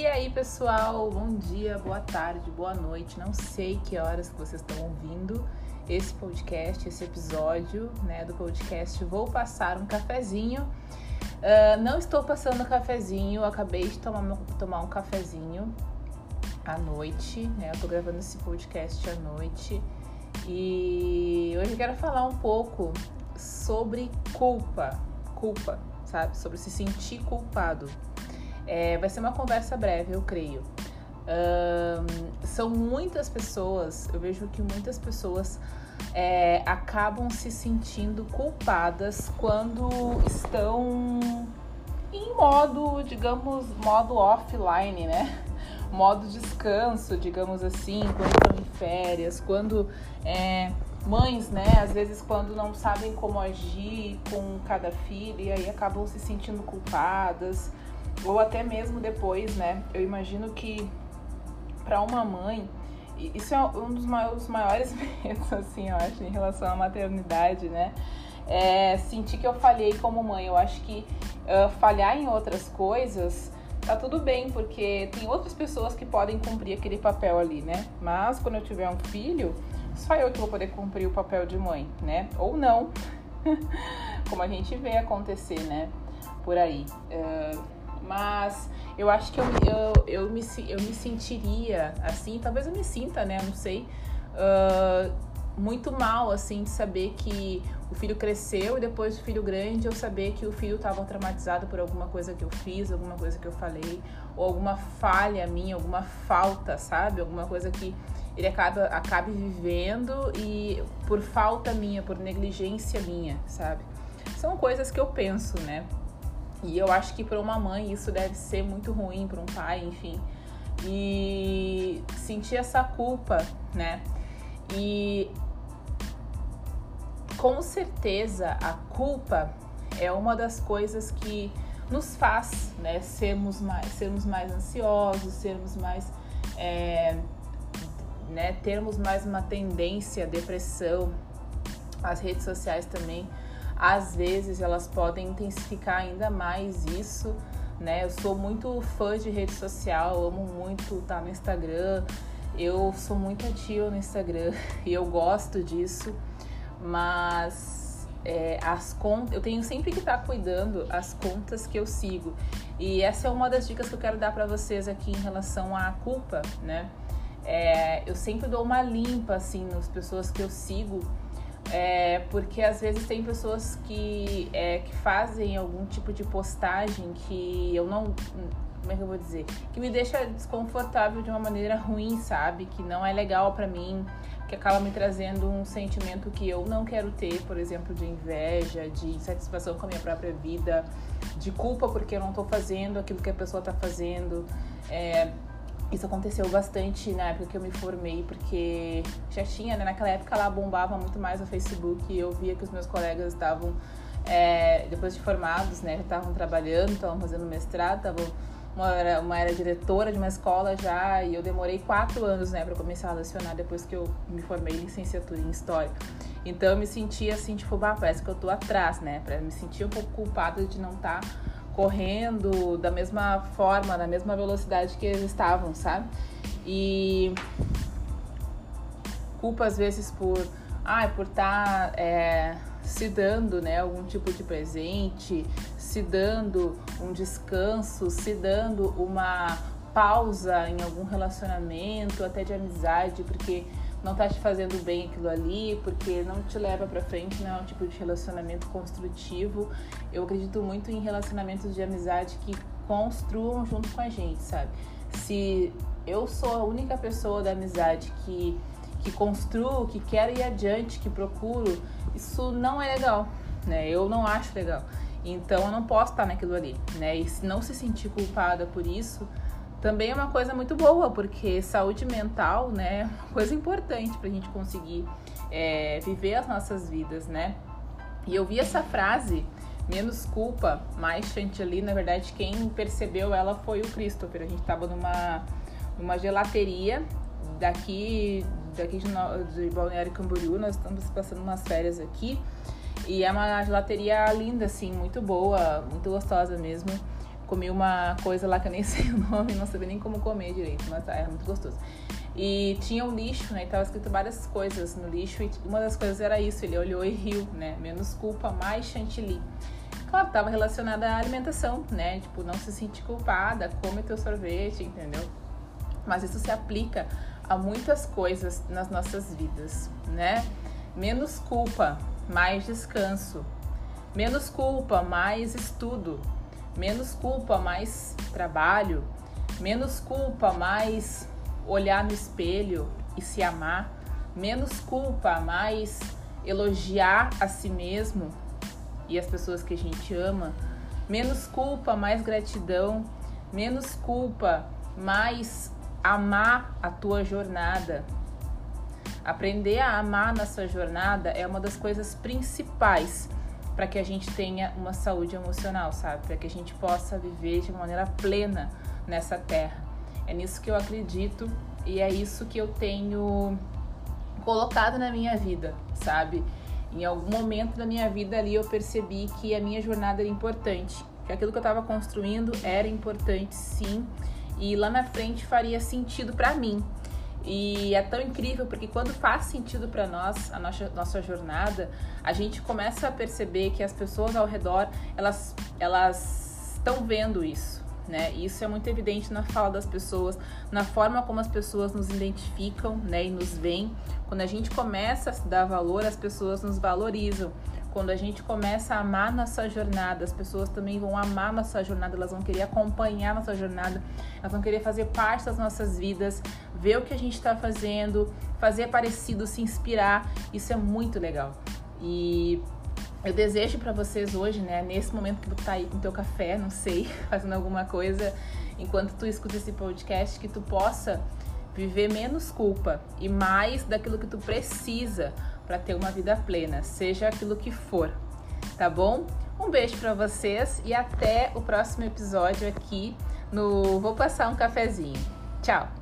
E aí, pessoal, bom dia, boa tarde, boa noite. Não sei que horas que vocês estão ouvindo esse podcast, esse episódio, né, do podcast. Vou passar um cafezinho. Uh, não estou passando cafezinho, acabei de tomar, tomar um cafezinho à noite, né? Eu tô gravando esse podcast à noite. E hoje eu quero falar um pouco sobre culpa. Culpa, sabe? Sobre se sentir culpado. É, vai ser uma conversa breve, eu creio. Um, são muitas pessoas, eu vejo que muitas pessoas é, acabam se sentindo culpadas quando estão em modo, digamos, modo offline, né? Modo descanso, digamos assim, quando estão em férias, quando é, mães, né, às vezes quando não sabem como agir com cada filho e aí acabam se sentindo culpadas ou até mesmo depois, né? Eu imagino que para uma mãe, isso é um dos maiores, medos, assim, eu acho, em relação à maternidade, né? É sentir que eu falhei como mãe. Eu acho que uh, falhar em outras coisas tá tudo bem, porque tem outras pessoas que podem cumprir aquele papel ali, né? Mas quando eu tiver um filho, só eu que vou poder cumprir o papel de mãe, né? Ou não, como a gente vê acontecer, né? Por aí. Uh, mas eu acho que eu, eu, eu, me, eu me sentiria assim, talvez eu me sinta, né? Não sei. Uh, muito mal, assim, de saber que o filho cresceu e depois o filho grande eu saber que o filho estava traumatizado por alguma coisa que eu fiz, alguma coisa que eu falei, ou alguma falha minha, alguma falta, sabe? Alguma coisa que ele acaba, acabe vivendo e por falta minha, por negligência minha, sabe? São coisas que eu penso, né? E eu acho que para uma mãe isso deve ser muito ruim, para um pai, enfim. E sentir essa culpa, né? E com certeza a culpa é uma das coisas que nos faz né, sermos, mais, sermos mais ansiosos, sermos mais. É, né, termos mais uma tendência à depressão. As redes sociais também às vezes elas podem intensificar ainda mais isso, né? Eu sou muito fã de rede social, amo muito estar tá no Instagram. Eu sou muito ativa no Instagram e eu gosto disso, mas é, as contas, eu tenho sempre que estar tá cuidando as contas que eu sigo. E essa é uma das dicas que eu quero dar para vocês aqui em relação à culpa, né? É, eu sempre dou uma limpa assim nas pessoas que eu sigo é, porque às vezes tem pessoas que, é, que fazem algum tipo de postagem que eu não. Como é que eu vou dizer? Que me deixa desconfortável de uma maneira ruim, sabe? Que não é legal para mim, que acaba me trazendo um sentimento que eu não quero ter, por exemplo, de inveja, de insatisfação com a minha própria vida, de culpa porque eu não tô fazendo aquilo que a pessoa tá fazendo. É, isso aconteceu bastante na época que eu me formei, porque já tinha, né? Naquela época lá bombava muito mais o Facebook e eu via que os meus colegas estavam, é, depois de formados, né? Já estavam trabalhando, estavam fazendo mestrado, estavam. Uma era, uma era diretora de uma escola já e eu demorei quatro anos, né, para começar a lecionar depois que eu me formei em licenciatura em História. Então eu me sentia assim, tipo, bah, parece que eu tô atrás, né? Pra me sentir um pouco culpada de não estar tá correndo da mesma forma, na mesma velocidade que eles estavam, sabe? E culpa às vezes por, ah, por estar tá, é, se dando, né, algum tipo de presente, se dando um descanso, se dando uma pausa em algum relacionamento, até de amizade, porque não tá te fazendo bem aquilo ali, porque não te leva para frente, não é um tipo de relacionamento construtivo. Eu acredito muito em relacionamentos de amizade que construam junto com a gente, sabe? Se eu sou a única pessoa da amizade que que construo, que quero ir adiante, que procuro, isso não é legal, né? Eu não acho legal. Então eu não posso estar naquilo ali, né? E se não se sentir culpada por isso, também é uma coisa muito boa, porque saúde mental, né, é uma coisa importante para a gente conseguir é, viver as nossas vidas, né? E eu vi essa frase, menos culpa, mais chantilly, na verdade, quem percebeu ela foi o Christopher. A gente estava numa, numa gelateria daqui, daqui de, de Balneário Camboriú, nós estamos passando umas férias aqui. E é uma gelateria linda, assim, muito boa, muito gostosa mesmo comi uma coisa lá que eu nem sei o nome, não sabia nem como comer direito, mas era muito gostoso. E tinha um lixo, né? E tava escrito várias coisas no lixo e uma das coisas era isso, ele olhou e riu, né? Menos culpa, mais chantilly. Claro, estava relacionada à alimentação, né? Tipo, não se sentir culpada, come teu sorvete, entendeu? Mas isso se aplica a muitas coisas nas nossas vidas, né? Menos culpa, mais descanso. Menos culpa, mais estudo. Menos culpa, mais trabalho. Menos culpa, mais olhar no espelho e se amar. Menos culpa, mais elogiar a si mesmo e as pessoas que a gente ama. Menos culpa, mais gratidão. Menos culpa, mais amar a tua jornada. Aprender a amar na sua jornada é uma das coisas principais para que a gente tenha uma saúde emocional, sabe? Para que a gente possa viver de maneira plena nessa terra. É nisso que eu acredito e é isso que eu tenho colocado na minha vida, sabe? Em algum momento da minha vida ali eu percebi que a minha jornada era importante, que aquilo que eu estava construindo era importante, sim, e lá na frente faria sentido para mim. E é tão incrível porque quando faz sentido para nós a nossa, nossa jornada, a gente começa a perceber que as pessoas ao redor elas elas estão vendo isso, né? Isso é muito evidente na fala das pessoas, na forma como as pessoas nos identificam, né, e nos veem. Quando a gente começa a se dar valor, as pessoas nos valorizam. Quando a gente começa a amar nossa jornada, as pessoas também vão amar nossa jornada, elas vão querer acompanhar nossa jornada, elas vão querer fazer parte das nossas vidas, ver o que a gente está fazendo, fazer parecido, se inspirar. Isso é muito legal. E eu desejo para vocês hoje, né, nesse momento que tu tá aí com teu café, não sei, fazendo alguma coisa, enquanto tu escuta esse podcast, que tu possa viver menos culpa e mais daquilo que tu precisa para ter uma vida plena, seja aquilo que for, tá bom? Um beijo para vocês e até o próximo episódio aqui no Vou Passar um Cafezinho. Tchau!